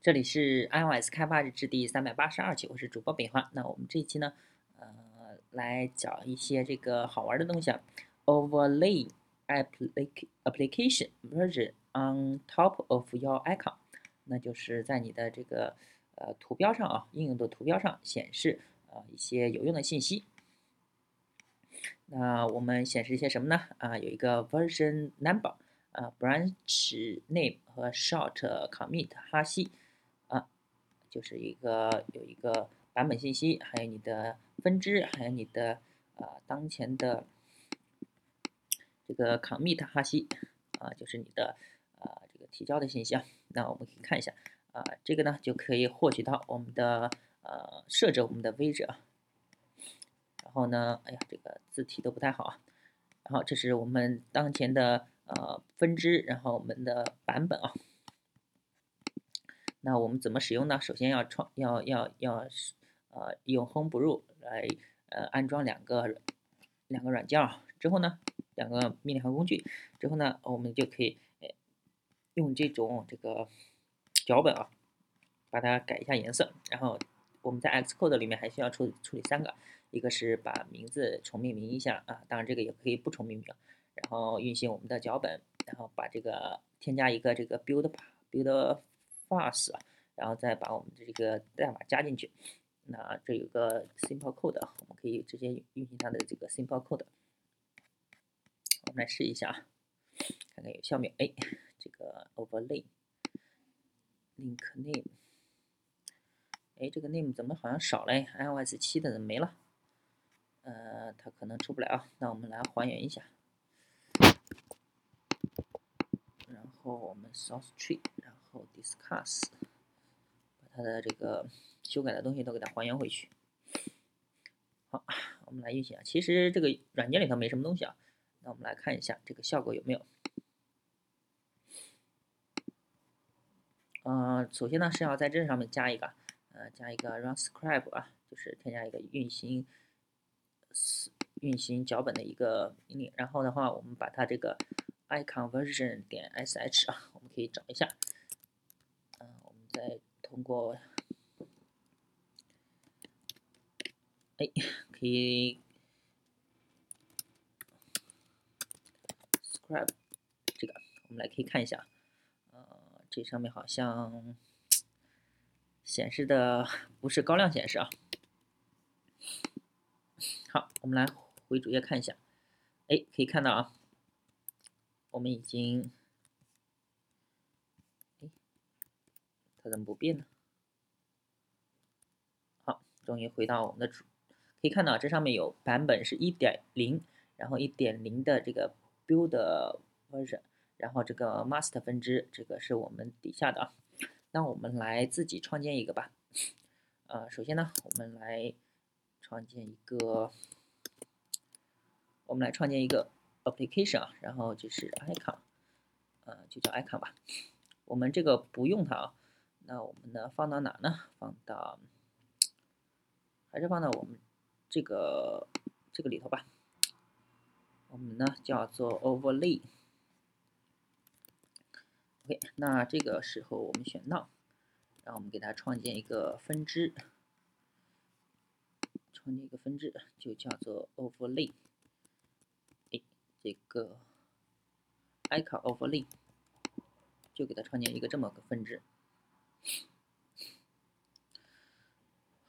这里是 iOS 开发日志第三百八十二期，我是主播北华。那我们这一期呢，呃，来讲一些这个好玩的东西啊。Overlay application version on top of your icon，那就是在你的这个呃图标上啊，应用的图标上显示呃一些有用的信息。那我们显示一些什么呢？啊，有一个 version number，啊，branch name 和 short commit 哈希。就是一个有一个版本信息，还有你的分支，还有你的啊当前的这个 commit 哈希啊，就是你的啊这个提交的信息啊。那我们可以看一下啊，这个呢就可以获取到我们的呃设置我们的位置啊。然后呢，哎呀，这个字体都不太好啊。然后这是我们当前的呃分支，然后我们的版本啊。那我们怎么使用呢？首先要创要要要呃用 Homebrew 来呃安装两个两个软件儿，之后呢两个命令行工具，之后呢我们就可以用这种这个脚本啊把它改一下颜色，然后我们在 Xcode 里面还需要处处理三个，一个是把名字重命名一下啊，当然这个也可以不重命名，然后运行我们的脚本，然后把这个添加一个这个 build build Fast，然后再把我们的这个代码加进去。那这有个 Simple Code，我们可以直接运行它的这个 Simple Code。我们来试一下啊，看看有效没有？哎，这个 Overlay Link Name，哎，这个 Name 怎么好像少了？iOS 七的怎么没了？呃，它可能出不来啊。那我们来还原一下，然后我们 Source Tree。discuss，把它的这个修改的东西都给它还原回去。好，我们来运行啊。其实这个软件里头没什么东西啊。那我们来看一下这个效果有没有。嗯，首先呢是要在这上面加一个，呃，加一个 run script 啊，就是添加一个运行运行脚本的一个命令。然后的话，我们把它这个 icon version 点 sh 啊，我们可以找一下。再通过，哎，可以，scrab，这个，我们来可以看一下，呃，这上面好像显示的不是高亮显示啊。好，我们来回主页看一下，哎，可以看到啊，我们已经。怎么不变呢？好，终于回到我们的主，可以看到这上面有版本是一点零，然后一点零的这个 build version，然后这个 master 分支，这个是我们底下的啊。那我们来自己创建一个吧。呃，首先呢，我们来创建一个，我们来创建一个 application 啊，然后就是 icon，呃，就叫 icon 吧。我们这个不用它啊。那我们呢放到哪呢？放到还是放到我们这个这个里头吧。我们呢叫做 overlay。OK，那这个时候我们选 n o n 然后我们给它创建一个分支，创建一个分支就叫做 overlay。哎，这个 icon overlay 就给它创建一个这么个分支。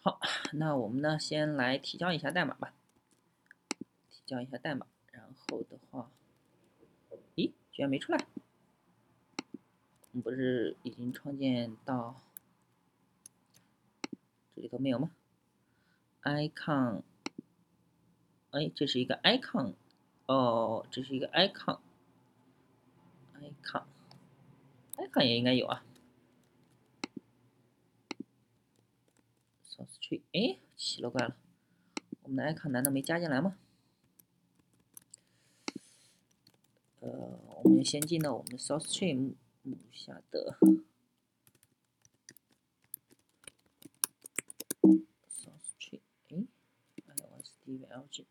好，那我们呢，先来提交一下代码吧。提交一下代码，然后的话，咦，居然没出来？我们不是已经创建到这里头没有吗？icon，哎，这是一个 icon，哦，这是一个 icon，icon，icon 也应该有啊。Stream 哎，奇了怪了，我们的 icon 难道没加进来吗？呃，我们先进到我们的 source tree 目下的 source tree，哎，lsdlg。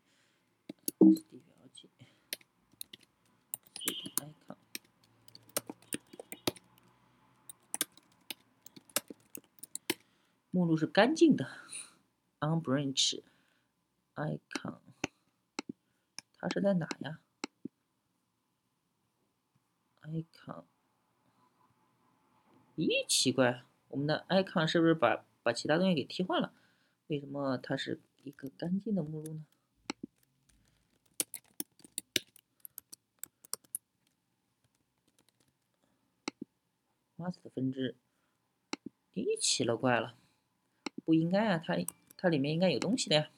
目录是干净的，unbranch icon，它是在哪呀？icon，咦，奇怪，我们的 icon 是不是把把其他东西给替换了？为什么它是一个干净的目录呢？master 分支，咦，奇了怪了，不应该啊，它它里面应该有东西的呀。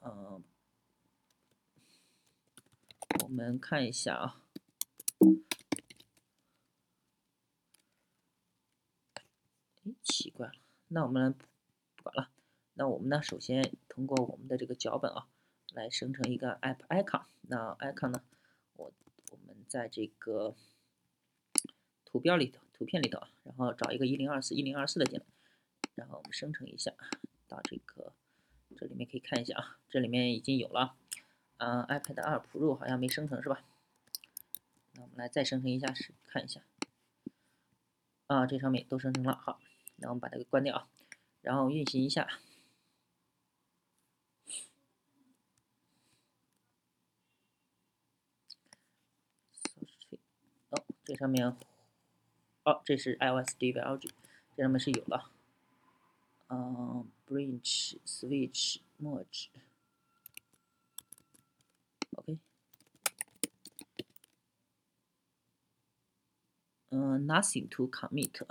嗯，我们看一下啊，奇怪了，那我们不管了，那我们呢，首先通过我们的这个脚本啊，来生成一个 app icon，那 icon 呢？我我们在这个图标里头、图片里头，然后找一个一零二四一零二四的进来，然后我们生成一下，到这个这里面可以看一下啊，这里面已经有了啊，嗯，iPad 二 Pro 好像没生成是吧？那我们来再生成一下，是看一下，啊，这上面都生成了，好，那我们把它给关掉啊，然后运行一下。哦这上面，哦，这是 iOS develop，这上面是有了，嗯，branch switch merge，OK，嗯，nothing to commit，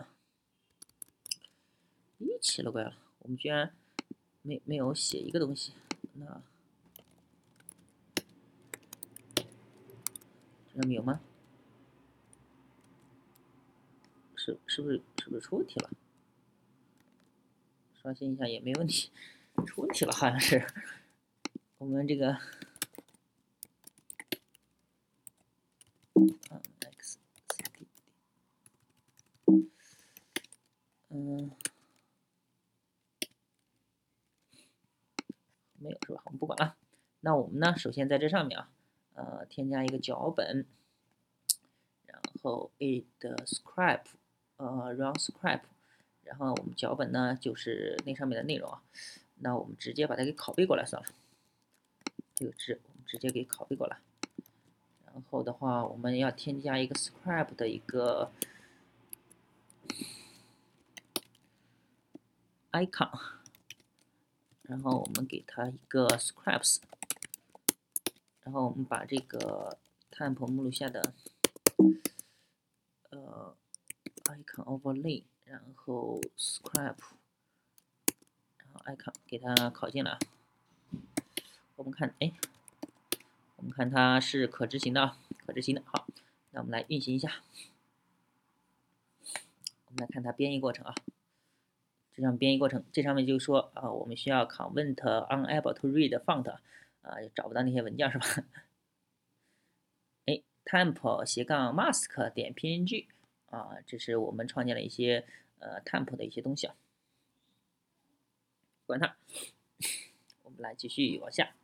咦，奇了怪了，我们居然没没有写一个东西，那这上面有吗？是是不是是不是出问题了？刷新一下也没问题，出问题了好像是。我们这个，嗯，没有是吧？我们不管了。那我们呢？首先在这上面啊，呃，添加一个脚本，然后 it script。呃，run script，然后我们脚本呢就是那上面的内容啊，那我们直接把它给拷贝过来算了，这个值我们直接给拷贝过来，然后的话我们要添加一个 script 的一个 icon，然后我们给它一个 scripts，然后我们把这个 temp 目录下的。Overlay，然后 Scrap，然后 icon 给它拷进来。我们看，哎，我们看它是可执行的啊，可执行的。好，那我们来运行一下。我们来看它编译过程啊。这上编译过程，这上面就说啊，我们需要 convert unable to read font，啊，找不到那些文件是吧？哎，temp 斜杠 mask 点 png。啊，这是我们创建了一些呃 temp 的一些东西啊，关它。我们来继续往下。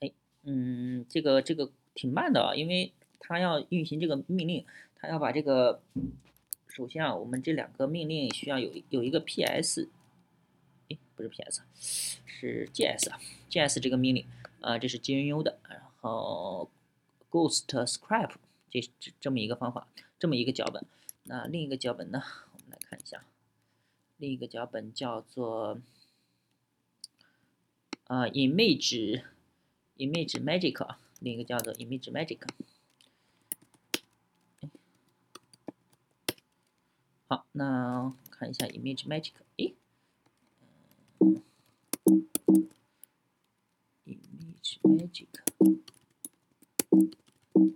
哎，嗯，这个这个挺慢的啊，因为它要运行这个命令，它要把这个首先啊，我们这两个命令需要有有一个 ps，哎，不是 ps，是 gs 啊，gs 这个命令啊，这是 GNU 的。哦，Ghost Script 这这这么一个方法，这么一个脚本。那另一个脚本呢？我们来看一下，另一个脚本叫做啊，Image Image Magic，啊另一个叫做 Image Magic。好，那看一下 Image Magic，诶。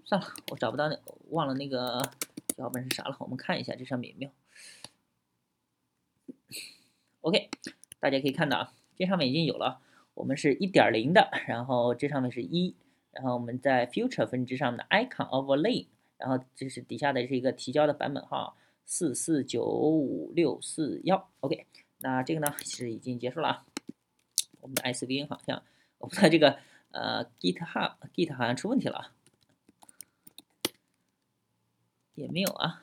算了，我找不到那，忘了那个脚本是啥了。我们看一下这上面有没有。OK，大家可以看到啊，这上面已经有了。我们是一点零的，然后这上面是一，然后我们在 Future 分支上面的 Icon Overlay，然后这是底下的是一个提交的版本号四四九五六四幺。OK，那这个呢是已经结束了啊。我们的 SVN 好像我们的这个呃 GitHub Git 好像出问题了。也没有啊。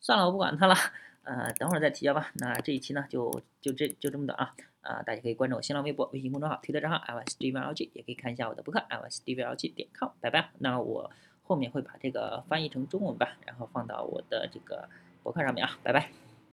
算了，我不管他了，呃，等会儿再提交吧。那这一期呢，就就这就这么的啊。啊，大家可以关注我新浪微博、微信公众号、推特账号 lsdvlg，也可以看一下我的博客 lsdvlg 点 com，拜拜。那我后面会把这个翻译成中文吧，然后放到我的这个博客上面啊，拜拜。